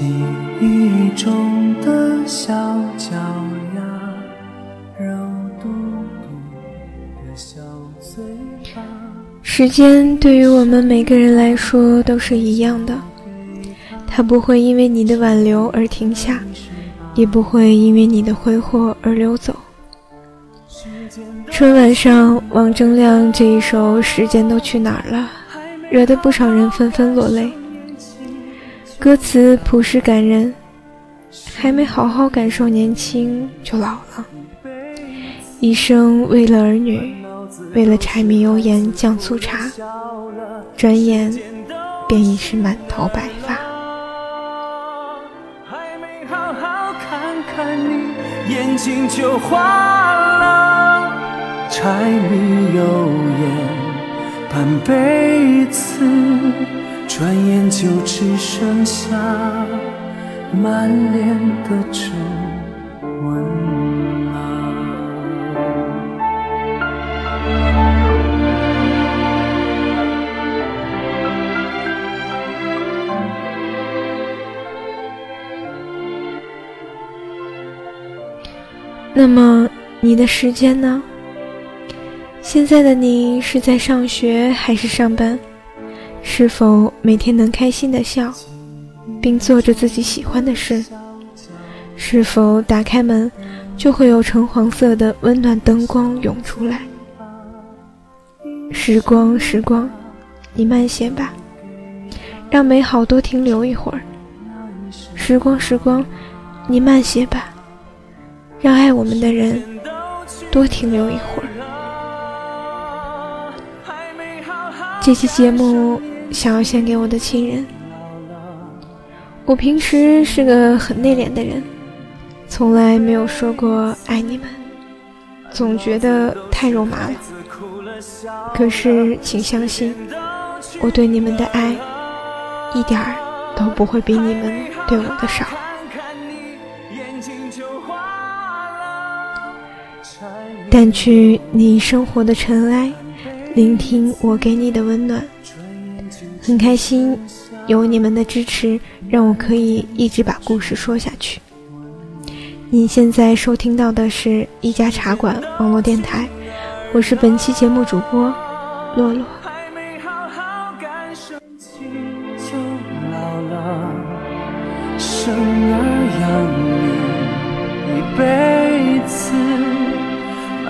记忆中的小脚丫，肉嘟嘟的小嘴巴。时间对于我们每个人来说都是一样的，它不会因为你的挽留而停下，也不会因为你的挥霍而流走。春晚上，王铮亮这一首《时间都去哪儿了》，惹得不少人纷纷落泪。歌词朴实感人，还没好好感受年轻就老了，一生为了儿女，为了柴米油盐酱醋茶，转眼便已是满头白发。还没好好看看你，眼睛就花了。柴米油盐半辈子，转眼就只剩下满脸的皱纹了。那么你的时间呢？现在的你是在上学还是上班？是否每天能开心的笑，并做着自己喜欢的事？是否打开门就会有橙黄色的温暖灯光涌出来？时光，时光，你慢些吧，让美好多停留一会儿。时光，时光，你慢些吧，让爱我们的人多停留一会儿。这期节目想要献给我的亲人。我平时是个很内敛的人，从来没有说过爱你们，总觉得太肉麻了。可是，请相信，我对你们的爱一点儿都不会比你们对我的少。掸去你生活的尘埃。聆听我给你的温暖，很开心有你们的支持，让我可以一直把故事说下去。你现在收听到的是一家茶馆网络电台，我是本期节目主播洛洛。生儿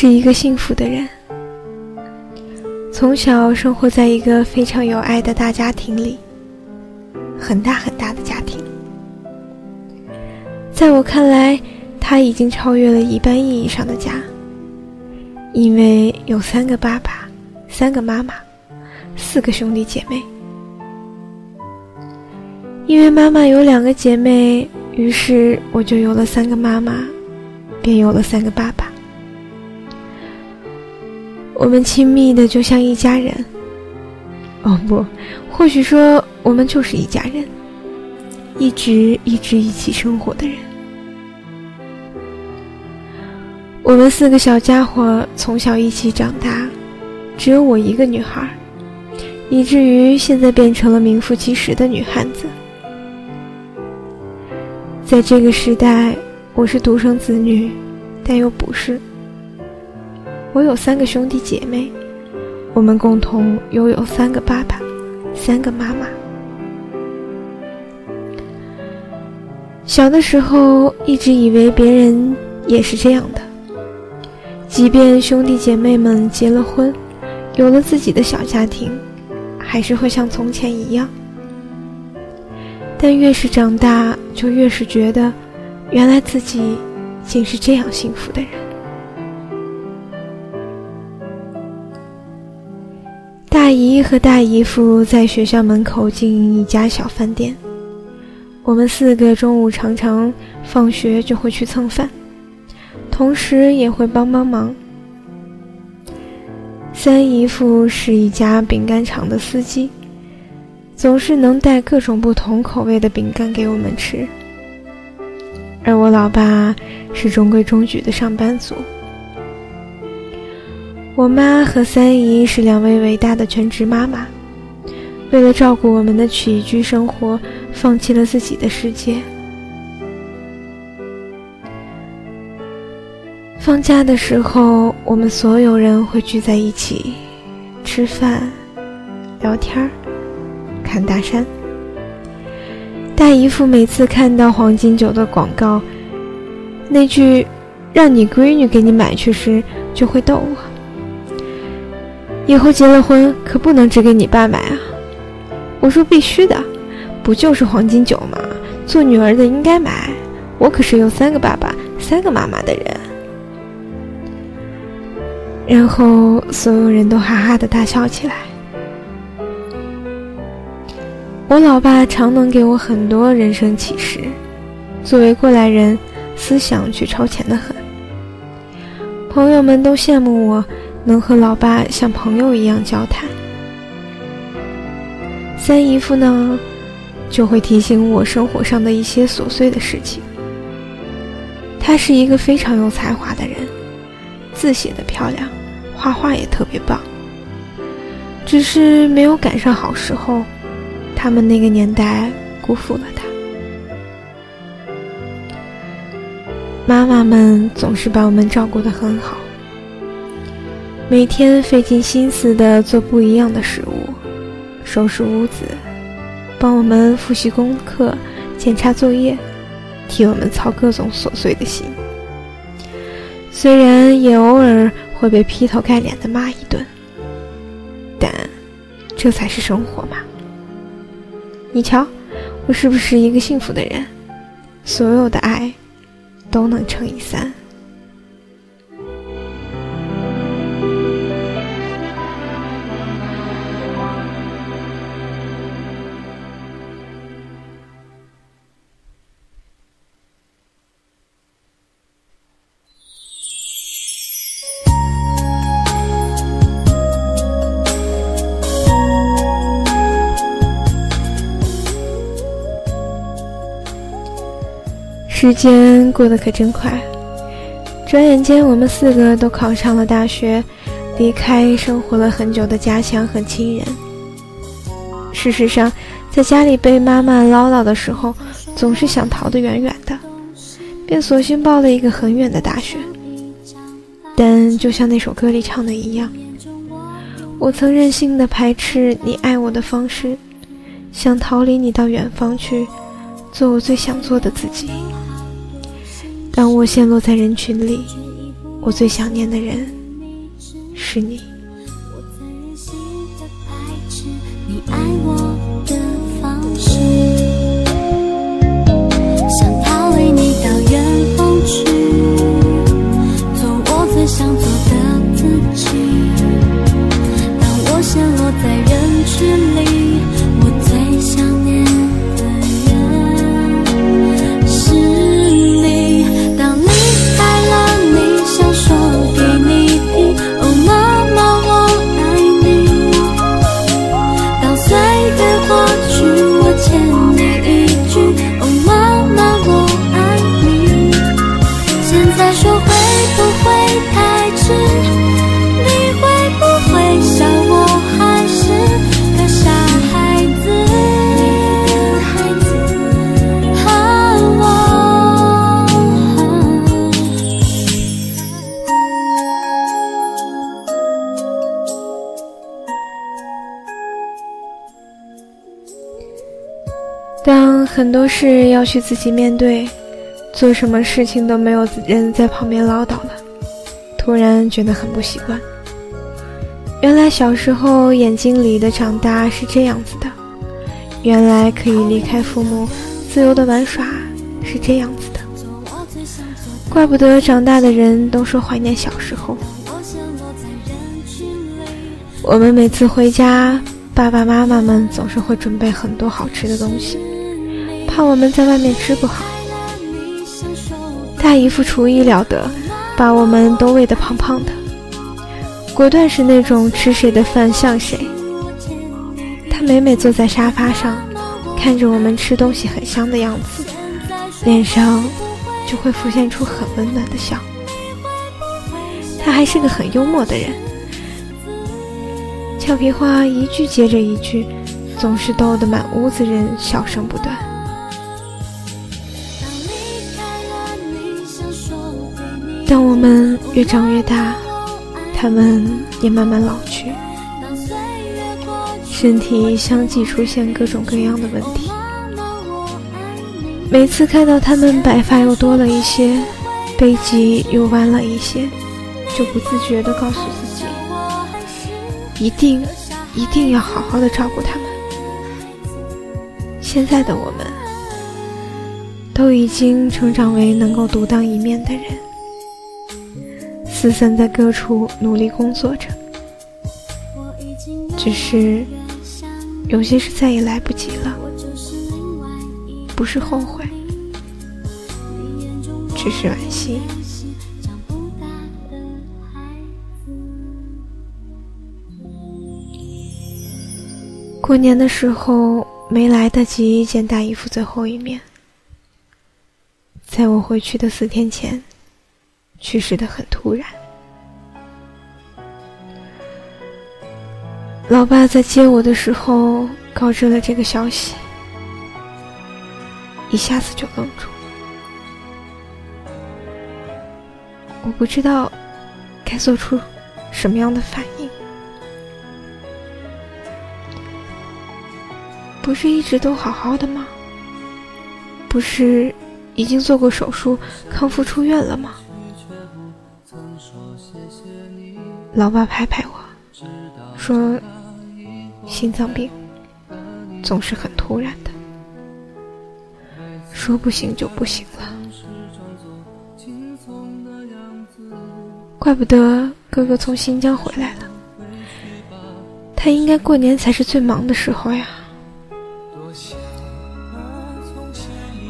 是一个幸福的人，从小生活在一个非常有爱的大家庭里，很大很大的家庭。在我看来，他已经超越了一般意义上的家，因为有三个爸爸，三个妈妈，四个兄弟姐妹。因为妈妈有两个姐妹，于是我就有了三个妈妈，便有了三个爸爸。我们亲密的就像一家人。哦不，或许说我们就是一家人，一直一直一起生活的人。我们四个小家伙从小一起长大，只有我一个女孩，以至于现在变成了名副其实的女汉子。在这个时代，我是独生子女，但又不是。我有三个兄弟姐妹，我们共同拥有三个爸爸，三个妈妈。小的时候，一直以为别人也是这样的，即便兄弟姐妹们结了婚，有了自己的小家庭，还是会像从前一样。但越是长大，就越是觉得，原来自己竟是这样幸福的人。大姨和大姨夫在学校门口经营一家小饭店，我们四个中午常常放学就会去蹭饭，同时也会帮帮忙。三姨夫是一家饼干厂的司机。总是能带各种不同口味的饼干给我们吃，而我老爸是中规中矩的上班族。我妈和三姨是两位伟大的全职妈妈，为了照顾我们的起居生活，放弃了自己的世界。放假的时候，我们所有人会聚在一起吃饭、聊天儿。看大山，大姨夫每次看到黄金酒的广告，那句“让你闺女给你买去”时，就会逗我：“以后结了婚可不能只给你爸买啊！”我说：“必须的，不就是黄金酒吗？做女儿的应该买。我可是有三个爸爸、三个妈妈的人。”然后所有人都哈哈的大笑起来。我老爸常能给我很多人生启示，作为过来人，思想却超前的很。朋友们都羡慕我能和老爸像朋友一样交谈。三姨夫呢，就会提醒我生活上的一些琐碎的事情。他是一个非常有才华的人，字写的漂亮，画画也特别棒，只是没有赶上好时候。他们那个年代辜负了他。妈妈们总是把我们照顾得很好，每天费尽心思的做不一样的食物，收拾屋子，帮我们复习功课、检查作业，替我们操各种琐碎的心。虽然也偶尔会被劈头盖脸的骂一顿，但这才是生活嘛。你瞧，我是不是一个幸福的人？所有的爱都能乘以三。时间过得可真快，转眼间我们四个都考上了大学，离开生活了很久的家乡和亲人。事实上，在家里被妈妈唠叨的时候，总是想逃得远远的，便索性报了一个很远的大学。但就像那首歌里唱的一样，我曾任性的排斥你爱我的方式，想逃离你到远方去，做我最想做的自己。当我陷落在人群里，我最想念的人是你。很多事要去自己面对，做什么事情都没有人在旁边唠叨了，突然觉得很不习惯。原来小时候眼睛里的长大是这样子的，原来可以离开父母自由的玩耍是这样子的，怪不得长大的人都说怀念小时候。我们每次回家，爸爸妈妈们总是会准备很多好吃的东西，怕我们在外面吃不好。大姨夫厨艺了得，把我们都喂得胖胖的。果断是那种吃谁的饭像谁。他每每坐在沙发上，看着我们吃东西很香的样子，脸上就会浮现出很温暖的笑。他还是个很幽默的人，俏皮话一句接着一句，总是逗得满屋子人笑声不断。当我们越长越大。他们也慢慢老去，身体相继出现各种各样的问题。每次看到他们白发又多了一些，背脊又弯了一些，就不自觉地告诉自己，一定一定要好好的照顾他们。现在的我们，都已经成长为能够独当一面的人。四散在各处努力工作着，只是有些事再也来不及了。不是后悔，只是惋惜。过年的时候没来得及见大姨夫最后一面，在我回去的四天前。去世的很突然，老爸在接我的时候告知了这个消息，一下子就愣住，我不知道该做出什么样的反应。不是一直都好好的吗？不是已经做过手术康复出院了吗？老爸拍拍我，说：“心脏病总是很突然的，说不行就不行了。怪不得哥哥从新疆回来了，他应该过年才是最忙的时候呀。”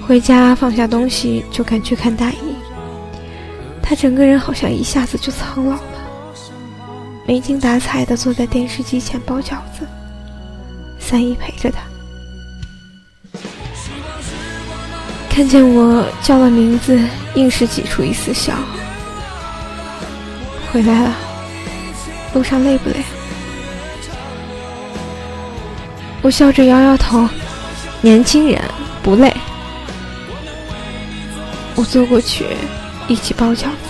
回家放下东西，就赶去看大姨。他整个人好像一下子就苍老。没精打采的坐在电视机前包饺子，三姨陪着他。看见我叫了名字，硬是挤出一丝笑。回来了，路上累不累？我笑着摇摇头，年轻人不累。我坐过去，一起包饺子。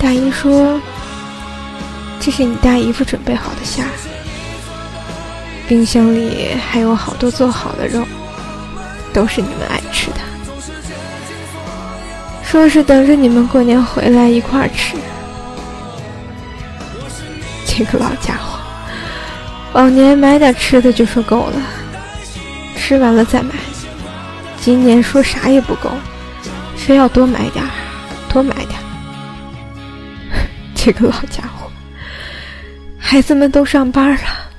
大姨说：“这是你大姨夫准备好的虾，冰箱里还有好多做好的肉，都是你们爱吃的。说是等着你们过年回来一块儿吃。这个老家伙，往年买点吃的就说够了，吃完了再买。今年说啥也不够，非要多买点儿，多买点儿。”这个老家伙，孩子们都上班了，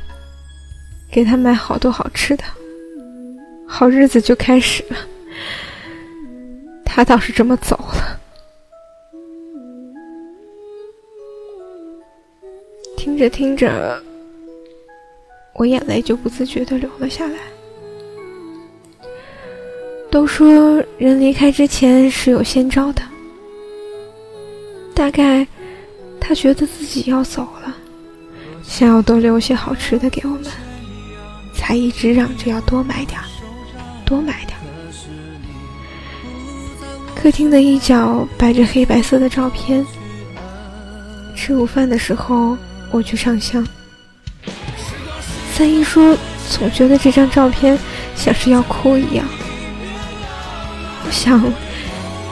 给他买好多好吃的，好日子就开始了。他倒是这么走了，听着听着，我眼泪就不自觉的流了下来。都说人离开之前是有先兆的，大概。他觉得自己要走了，想要多留些好吃的给我们，才一直嚷着要多买点儿，多买点儿。客厅的一角摆着黑白色的照片。吃午饭的时候，我去上香。三姨说，总觉得这张照片像是要哭一样。我想，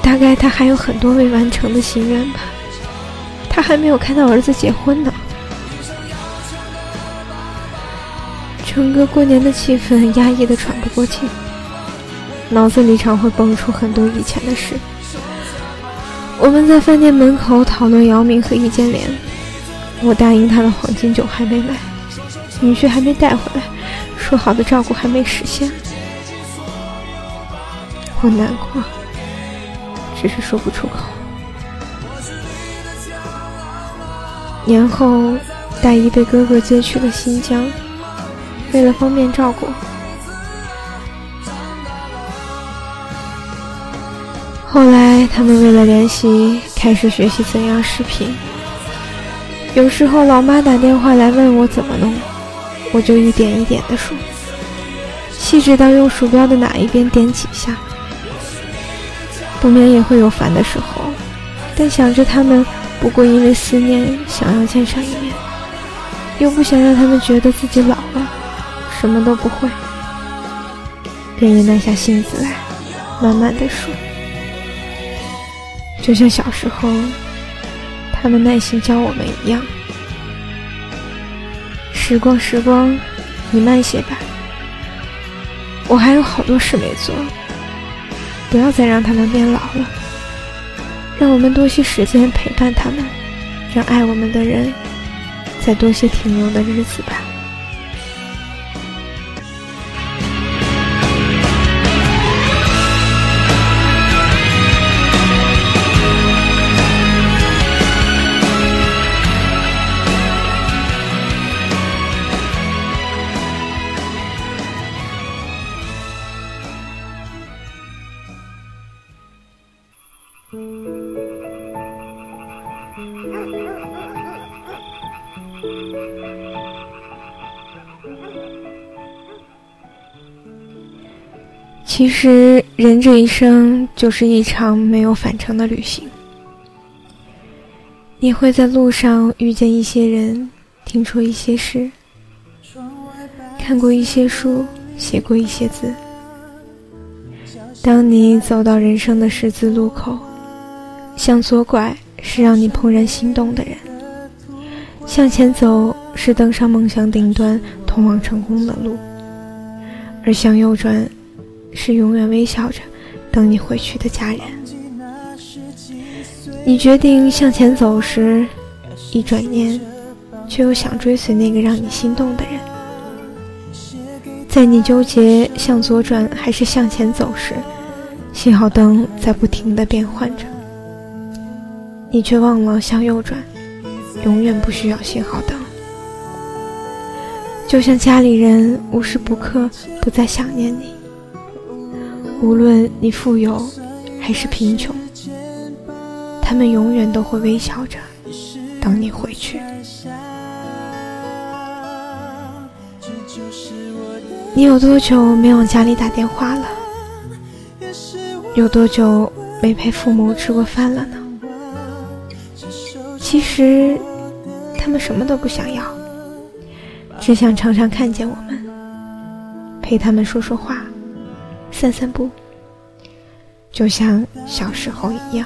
大概他还有很多未完成的心愿吧。他还没有看到儿子结婚呢。整个过年的气氛压抑的喘不过气，脑子里常会蹦出很多以前的事。我们在饭店门口讨论姚明和易建联，我答应他的黄金酒还没买，女婿还没带回来，说好的照顾还没实现，我难过，只是说不出口。年后，大姨被哥哥接去了新疆。为了方便照顾，后来他们为了联系，开始学习怎样视频。有时候老妈打电话来问我怎么弄，我就一点一点的说，细致到用鼠标的哪一边点几下。不免也会有烦的时候，但想着他们不过因为思念想要见上一面，又不想让他们觉得自己老了。什么都不会，便也耐下性子来，慢慢的说，就像小时候他们耐心教我们一样。时光，时光，你慢些吧，我还有好多事没做。不要再让他们变老了，让我们多些时间陪伴他们，让爱我们的人再多些停留的日子吧。其实，人这一生就是一场没有返程的旅行。你会在路上遇见一些人，听说一些事，看过一些书，写过一些字。当你走到人生的十字路口，向左拐是让你怦然心动的人，向前走是登上梦想顶端、通往成功的路，而向右转。是永远微笑着等你回去的家人。你决定向前走时，一转念，却又想追随那个让你心动的人。在你纠结向左转还是向前走时，信号灯在不停的变换着，你却忘了向右转，永远不需要信号灯。就像家里人无时不刻不再想念你。无论你富有还是贫穷，他们永远都会微笑着等你回去。你有多久没往家里打电话了？有多久没陪父母吃过饭了呢？其实，他们什么都不想要，只想常常看见我们，陪他们说说话。散散步，就像小时候一样。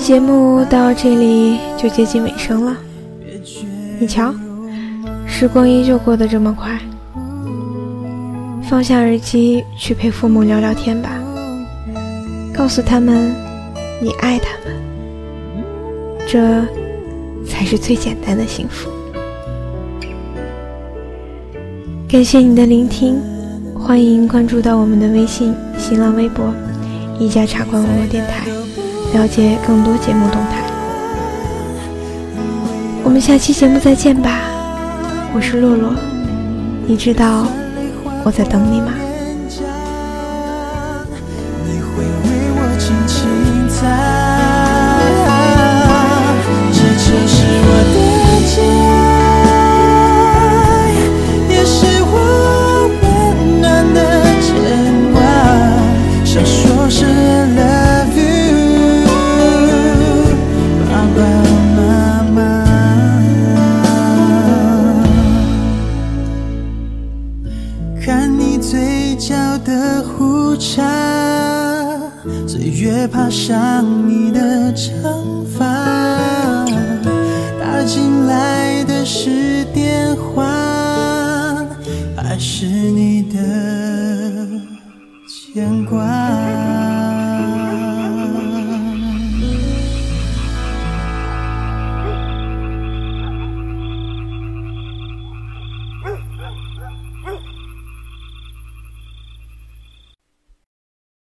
节目到这里就接近尾声了，你瞧，时光依旧过得这么快。放下耳机，去陪父母聊聊天吧，告诉他们你爱他们，这才是最简单的幸福。感谢你的聆听，欢迎关注到我们的微信、新浪微博“一家茶馆网络电台”，了解更多节目动态。我们下期节目再见吧，我是洛洛，你知道我在等你吗？